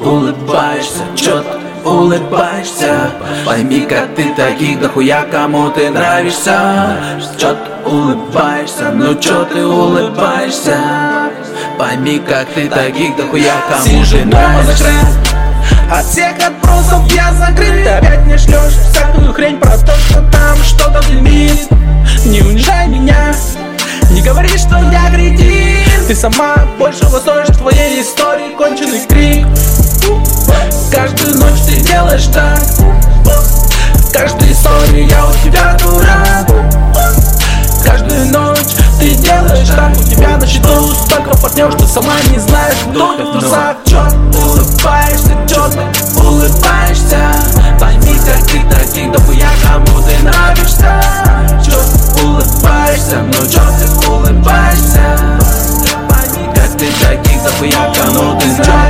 улыбаешься, чё ты улыбаешься. Пойми, как ты таких дохуя кому ты нравишься. Чё ты улыбаешься, ну чё ты улыбаешься? Пойми, как ты таких дохуя кому ты нравишься. от всех отбросов я закрыт. Опять не шлешь всякую хрень про то, что там что-то дымит. Не унижай меня, не говори, что я кретин Ты сама большего стоишь твоей истории Каждой истории я у тебя дурак Каждую ночь ты делаешь так У тебя на счету столько партнер, что сама не знаешь, кто в трусах Чё улыбаешься, чё ты улыбаешься. Пойми, как ты таких дохуя кому ты нравишься. Чё улыбаешься, ну чё ты улыбаешься. Пойми, как ты таких дохуя кому ты нравишься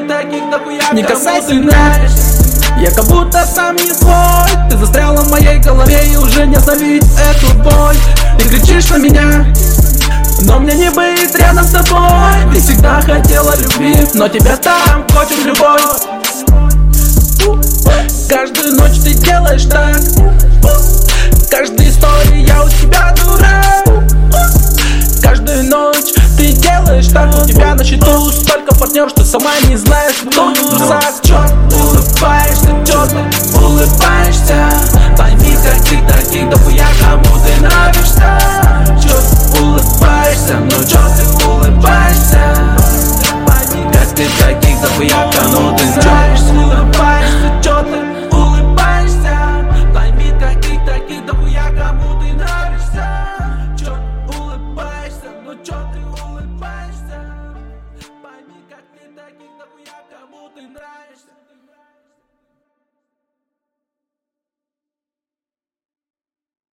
ты таких дохуя Не касайся нравишься я как будто сам не свой. Ты застряла в моей голове и уже не остановить эту боль. Ты кричишь на меня но мне не быть рядом с тобой. Ты всегда хотела любви, но тебя там хочет любовь. Каждую ночь ты делаешь так. Каждой истории я у тебя партнер, что сама не знаешь, кто не Чё ты улыбаешься, ты улыбаешься. Пойми, ты таких дохуя кому ты нравишься. Ты улыбаешься, ну чё ты улыбаешься. Пойми, ты таких дохуя кому